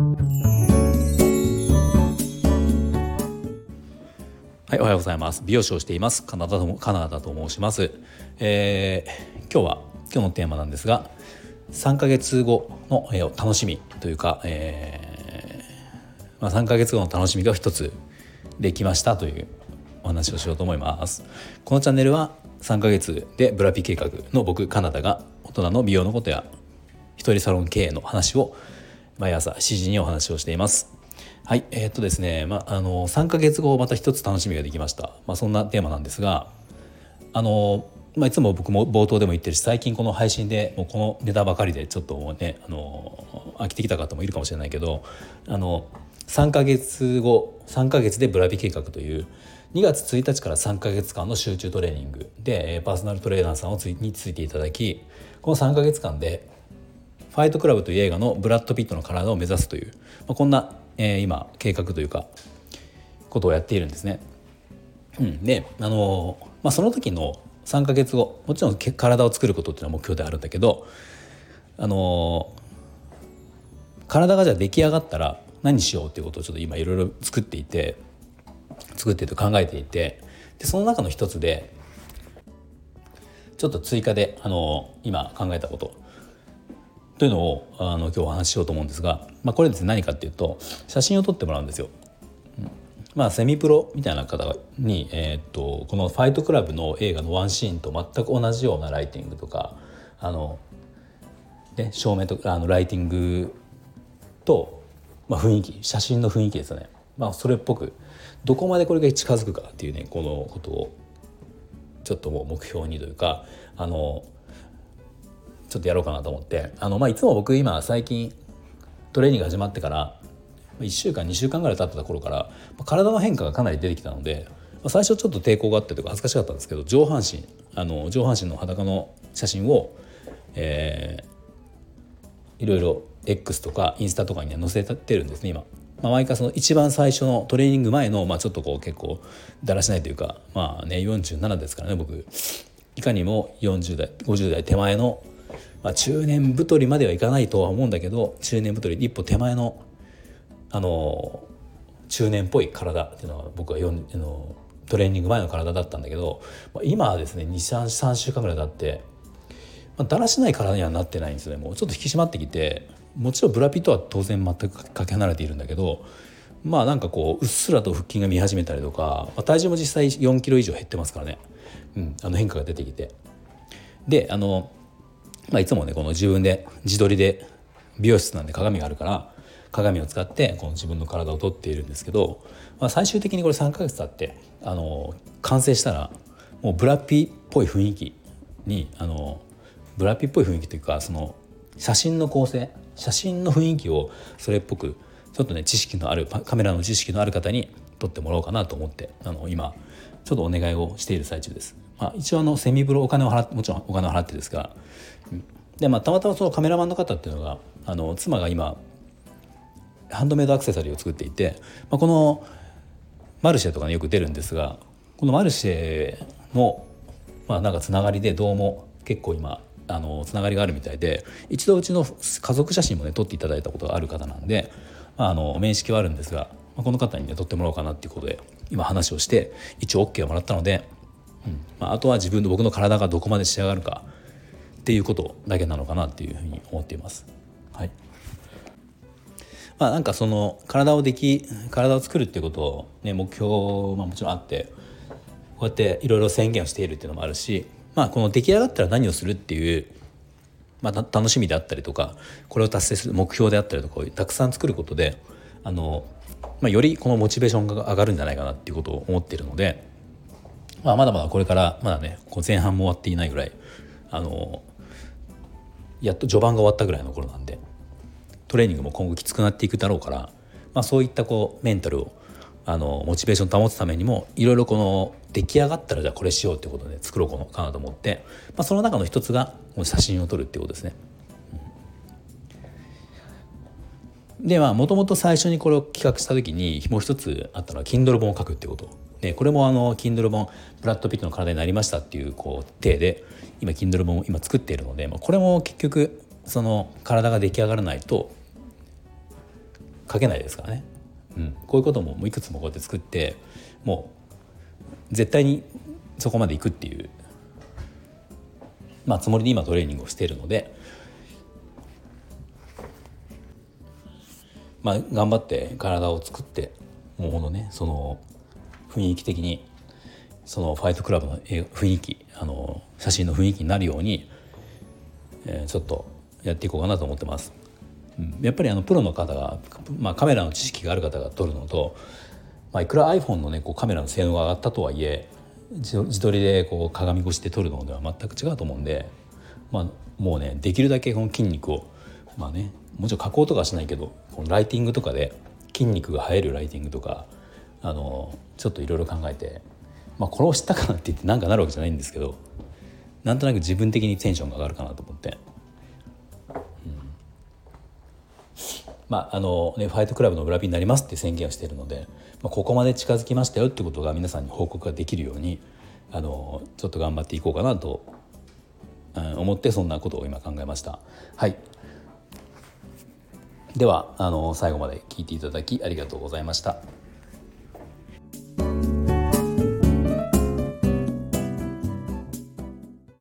はい、おはようございます。美容師をしています。カナダとカナダと申します。えー、今日は今日のテーマなんですが、3ヶ月後の、えー、楽しみというか、えー、まあ、3ヶ月後の楽しみが一つできましたというお話をしようと思います。このチャンネルは3ヶ月でブラピ計画の僕カナダが大人の美容のことや一人サロン経営の話を毎朝7時にお話をしています。はい、えー、っとですね、まあ、の3ヶ月後また一つ楽しみができました、まあ、そんなテーマなんですがあの、まあ、いつも僕も冒頭でも言ってるし最近この配信でもうこのネタばかりでちょっとねあの飽きてきた方もいるかもしれないけどあの3ヶ月後3ヶ月でブラビ計画という2月1日から3ヶ月間の集中トレーニングでパーソナルトレーナーさんをついについていただきこの3ヶ月間で「ファイトクラブ」という映画のブラッド・ピットの体を目指すという、まあ、こんなえー、今計画というかことをやっているんですね。うん、であのー、まあ、その時の3ヶ月後もちろん体を作ることっていうのは目標であるんだけどあのー、体がじゃあ出来上がったら何しようっていうことをちょっと今いろいろ作っていて作っていて考えていてでその中の一つでちょっと追加であの今考えたことというのをあの今日お話ししようと思うんですが、まあ、これですね何かっていうと写真を撮ってもらうんですよ。まあ、セミプロみたいな方に、えー、っとこの「ファイトクラブ」の映画のワンシーンと全く同じようなライティングとかあの、ね、照明とかあのライティングと、まあ、雰囲気写真の雰囲気ですよね、まあ、それっぽくどこまでこれが近づくかっていうねこのことをちょっともう目標にというかあのちょっとやろうかなと思ってあの、まあ、いつも僕今最近トレーニング始まってから1週間2週間ぐらい経ってた頃から体の変化がかなり出てきたので最初ちょっと抵抗があってとか恥ずかしかったんですけど上半身あの上半身の裸の写真を、えー、いろいろ X とかインスタとかに、ね、載せてるんですね今。まあ、毎回その一番最初のトレーニング前の、まあ、ちょっとこう結構だらしないというかまあね47ですからね僕いかにも40代50代手前のまあ、中年太りまではいかないとは思うんだけど中年太り一歩手前のあの中年っぽい体っていうのは僕はあのトレーニング前の体だったんだけど、まあ、今はですね23週間ぐらい経って、まあ、だらしない体にはなってないんですね。もうちょっと引き締まってきてもちろんブラピとは当然全くかけ離れているんだけどまあなんかこううっすらと腹筋が見始めたりとか、まあ、体重も実際4キロ以上減ってますからね、うん、あの変化が出てきて。であのまあ、いつもねこの自分で自撮りで美容室なんで鏡があるから鏡を使ってこの自分の体を撮っているんですけど、まあ、最終的にこれ3ヶ月経ってあの完成したらもうブラッピーっぽい雰囲気にあのブラピっぽい雰囲気というかその写真の構成写真の雰囲気をそれっぽくちょっとね知識のあるカメラの知識のある方に撮ってもらおうかなと思ってあの今ちょっとお願いをしている最中です。まあ、一応あのセミブロお金を払っもちろんお金を払ってですがで、まあ、たまたまそのカメラマンの方っていうのがあの妻が今ハンドメイドアクセサリーを作っていて、まあ、このマルシェとかによく出るんですがこのマルシェの、まあ、なんかつながりでどうも結構今あのつながりがあるみたいで一度うちの家族写真もね撮っていただいたことがある方なんで、まあ、あの面識はあるんですが、まあ、この方にね撮ってもらおうかなっていうことで今話をして一応 OK をもらったので、うんまあ、あとは自分の僕の体がどこまで仕上がるかっていうことだけなのかなっていうふうに思っています。はいまあ、なんかその体をでき体を作るっていうことを、ね、目標まあもちろんあってこうやっていろいろ宣言をしているっていうのもあるし、まあ、この出来上がったら何をするっていう、まあ、楽しみであったりとかこれを達成する目標であったりとかをたくさん作ることであの、まあ、よりこのモチベーションが上がるんじゃないかなっていうことを思っているので、まあ、まだまだこれからまだねこう前半も終わっていないぐらいあのやっと序盤が終わったぐらいの頃なんでトレーニングも今後きつくなっていくだろうから、まあ、そういったこうメンタルをあのモチベーション保つためにもいろいろこの出来上がったらじゃあこれしようってことで作ろうかなと思って、まあ、その中の一つが写真を撮るっていうことですね。ではもともと最初にこれを企画した時にもう一つあったのは Kindle 本を書くってことでこれもあの Kindle 本ブラッド・ピットの体になりましたっていうこう体で今 Kindle 本を今作っているので、まあ、これも結局その体が出来上がらないと書けないですからね、うん、こういうこともいくつもこうやって作ってもう絶対にそこまで行くっていう、まあ、つもりで今トレーニングをしているので、まあ、頑張って体を作ってもうほんとねその雰囲気的にそのファイトクラブの雰囲気あの写真の雰囲気になるように、えー、ちょっとやっていこうかなと思ってます。うん、やっぱりあのプロの方が、まあ、カメラの知識がある方が撮るのと、まあ、いくら iPhone の、ね、こうカメラの性能が上がったとはいえ自撮りでこう鏡越しで撮るのでは全く違うと思うんで、まあ、もうねできるだけこの筋肉をまあねもちろん加工とかはしないけどこのライティングとかで筋肉が生えるライティングとかあのちょっといろいろ考えて、まあ、これを知ったかなって言って何かなるわけじゃないんですけどなんとなく自分的にテンションが上がるかなと思って。まああのね、ファイトクラブの裏火になりますって宣言をしているので、まあ、ここまで近づきましたよってことが皆さんに報告ができるようにあのちょっと頑張っていこうかなと、うん、思ってそんなことを今考えました。はいではあの最後まで聞いていただきありがとうございました。